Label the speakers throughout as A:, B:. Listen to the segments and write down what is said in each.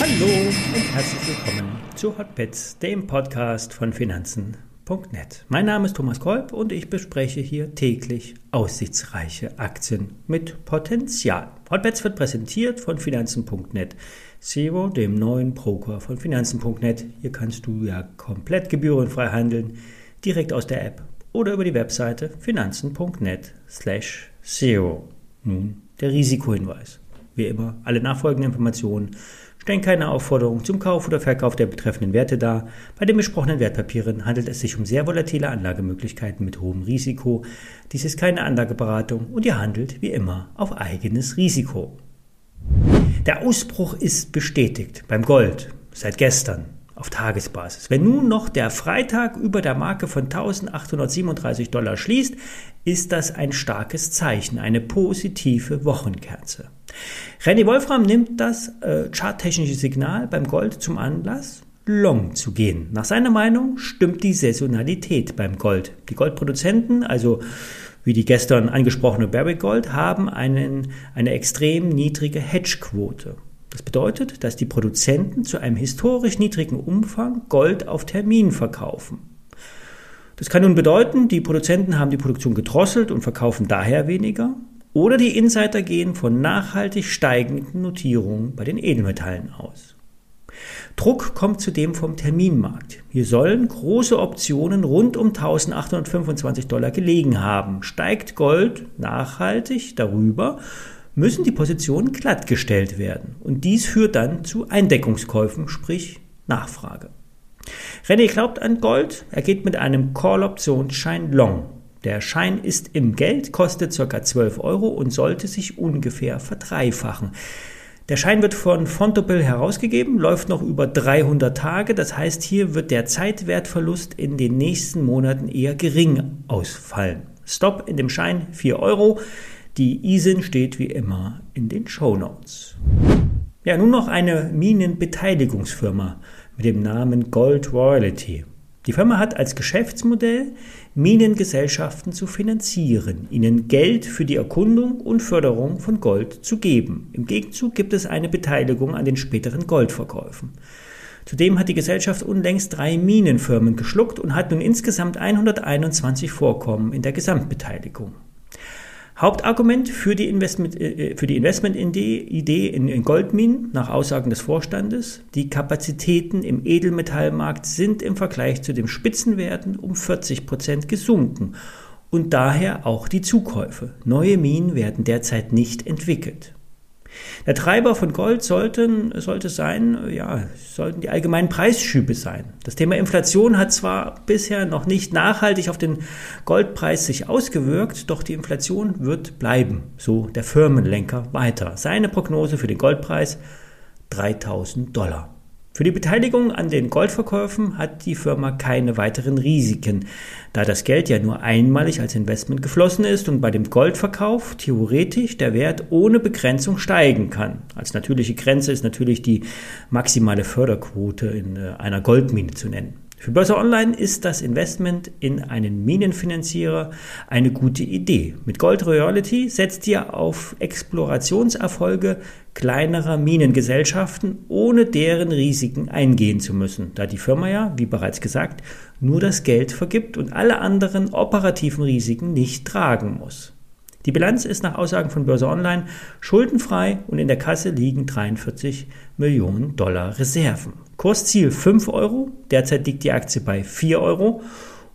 A: Hallo und herzlich willkommen zu Hotbits, dem Podcast von Finanzen.net. Mein Name ist Thomas Kolb und ich bespreche hier täglich aussichtsreiche Aktien mit Potenzial. Hotbits wird präsentiert von Finanzen.net. Zero, dem neuen Broker von Finanzen.net. Hier kannst du ja komplett gebührenfrei handeln, direkt aus der App oder über die Webseite finanzen.net slash zero. Nun der Risikohinweis. Wie immer, alle nachfolgenden Informationen stellen keine Aufforderung zum Kauf oder Verkauf der betreffenden Werte dar. Bei den besprochenen Wertpapieren handelt es sich um sehr volatile Anlagemöglichkeiten mit hohem Risiko. Dies ist keine Anlageberatung und ihr handelt wie immer auf eigenes Risiko. Der Ausbruch ist bestätigt beim Gold seit gestern auf Tagesbasis. Wenn nun noch der Freitag über der Marke von 1837 Dollar schließt, ist das ein starkes Zeichen, eine positive Wochenkerze. René Wolfram nimmt das äh, charttechnische Signal beim Gold zum Anlass, long zu gehen. Nach seiner Meinung stimmt die Saisonalität beim Gold. Die Goldproduzenten, also wie die gestern angesprochene Barrick Gold, haben einen, eine extrem niedrige Hedgequote. Das bedeutet, dass die Produzenten zu einem historisch niedrigen Umfang Gold auf Termin verkaufen. Das kann nun bedeuten, die Produzenten haben die Produktion gedrosselt und verkaufen daher weniger. Oder die Insider gehen von nachhaltig steigenden Notierungen bei den Edelmetallen aus. Druck kommt zudem vom Terminmarkt. Hier sollen große Optionen rund um 1825 Dollar gelegen haben. Steigt Gold nachhaltig darüber, müssen die Positionen glattgestellt werden. Und dies führt dann zu Eindeckungskäufen, sprich Nachfrage. René glaubt an Gold, er geht mit einem Call-Optionsschein long. Der Schein ist im Geld, kostet ca. 12 Euro und sollte sich ungefähr verdreifachen. Der Schein wird von Fontobel herausgegeben, läuft noch über 300 Tage, das heißt hier wird der Zeitwertverlust in den nächsten Monaten eher gering ausfallen. Stop in dem Schein 4 Euro. Die ISIN steht wie immer in den Show Notes. Ja, nun noch eine Minenbeteiligungsfirma mit dem Namen Gold Royalty. Die Firma hat als Geschäftsmodell, Minengesellschaften zu finanzieren, ihnen Geld für die Erkundung und Förderung von Gold zu geben. Im Gegenzug gibt es eine Beteiligung an den späteren Goldverkäufen. Zudem hat die Gesellschaft unlängst drei Minenfirmen geschluckt und hat nun insgesamt 121 Vorkommen in der Gesamtbeteiligung. Hauptargument für die, Investment, äh, für die Investmentidee in, in Goldminen, nach Aussagen des Vorstandes, die Kapazitäten im Edelmetallmarkt sind im Vergleich zu den Spitzenwerten um 40 Prozent gesunken und daher auch die Zukäufe. Neue Minen werden derzeit nicht entwickelt. Der Treiber von Gold sollten, sollte sein, ja, sollten die allgemeinen Preisschübe sein. Das Thema Inflation hat zwar bisher noch nicht nachhaltig auf den Goldpreis sich ausgewirkt, doch die Inflation wird bleiben, so der Firmenlenker weiter. Seine Prognose für den Goldpreis 3000 Dollar. Für die Beteiligung an den Goldverkäufen hat die Firma keine weiteren Risiken, da das Geld ja nur einmalig als Investment geflossen ist und bei dem Goldverkauf theoretisch der Wert ohne Begrenzung steigen kann. Als natürliche Grenze ist natürlich die maximale Förderquote in äh, einer Goldmine zu nennen. Für Börse Online ist das Investment in einen Minenfinanzierer eine gute Idee. Mit Gold Royalty setzt ihr auf Explorationserfolge kleinerer Minengesellschaften, ohne deren Risiken eingehen zu müssen, da die Firma ja, wie bereits gesagt, nur das Geld vergibt und alle anderen operativen Risiken nicht tragen muss. Die Bilanz ist nach Aussagen von Börse Online schuldenfrei und in der Kasse liegen 43 Millionen Dollar Reserven. Kursziel 5 Euro, derzeit liegt die Aktie bei 4 Euro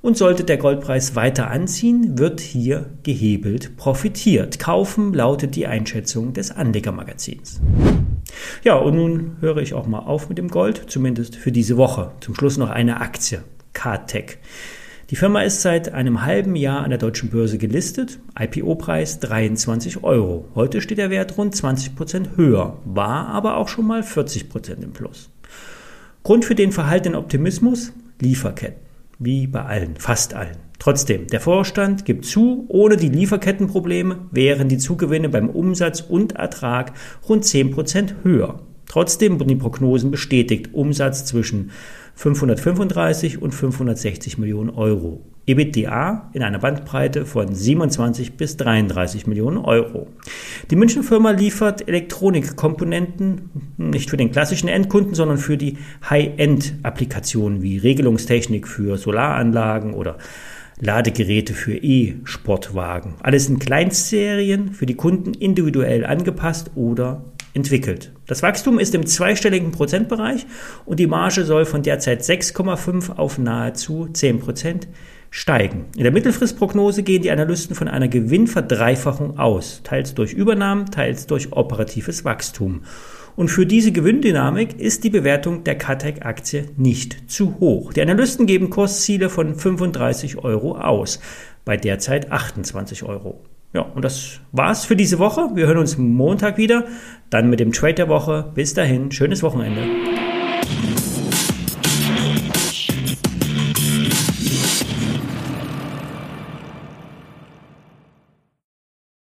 A: und sollte der Goldpreis weiter anziehen, wird hier gehebelt profitiert. Kaufen lautet die Einschätzung des Anlegermagazins. Ja, und nun höre ich auch mal auf mit dem Gold, zumindest für diese Woche. Zum Schluss noch eine Aktie, KTEC. Die Firma ist seit einem halben Jahr an der deutschen Börse gelistet, IPO-Preis 23 Euro. Heute steht der Wert rund 20 Prozent höher, war aber auch schon mal 40 Prozent im Plus. Grund für den verhaltenen Optimismus? Lieferketten. Wie bei allen, fast allen. Trotzdem, der Vorstand gibt zu, ohne die Lieferkettenprobleme wären die Zugewinne beim Umsatz und Ertrag rund 10% höher. Trotzdem wurden die Prognosen bestätigt. Umsatz zwischen 535 und 560 Millionen Euro. EBITDA in einer Bandbreite von 27 bis 33 Millionen Euro. Die München Firma liefert Elektronikkomponenten nicht für den klassischen Endkunden, sondern für die High-End-Applikationen wie Regelungstechnik für Solaranlagen oder Ladegeräte für E-Sportwagen. Alles in Kleinstserien für die Kunden individuell angepasst oder entwickelt. Das Wachstum ist im zweistelligen Prozentbereich und die Marge soll von derzeit 6,5 auf nahezu 10 Prozent steigen. In der Mittelfristprognose gehen die Analysten von einer Gewinnverdreifachung aus, teils durch Übernahmen, teils durch operatives Wachstum. Und für diese Gewinndynamik ist die Bewertung der Catec-Aktie nicht zu hoch. Die Analysten geben Kursziele von 35 Euro aus, bei derzeit 28 Euro. Ja, und das war's für diese Woche. Wir hören uns Montag wieder, dann mit dem Trade der Woche. Bis dahin, schönes Wochenende.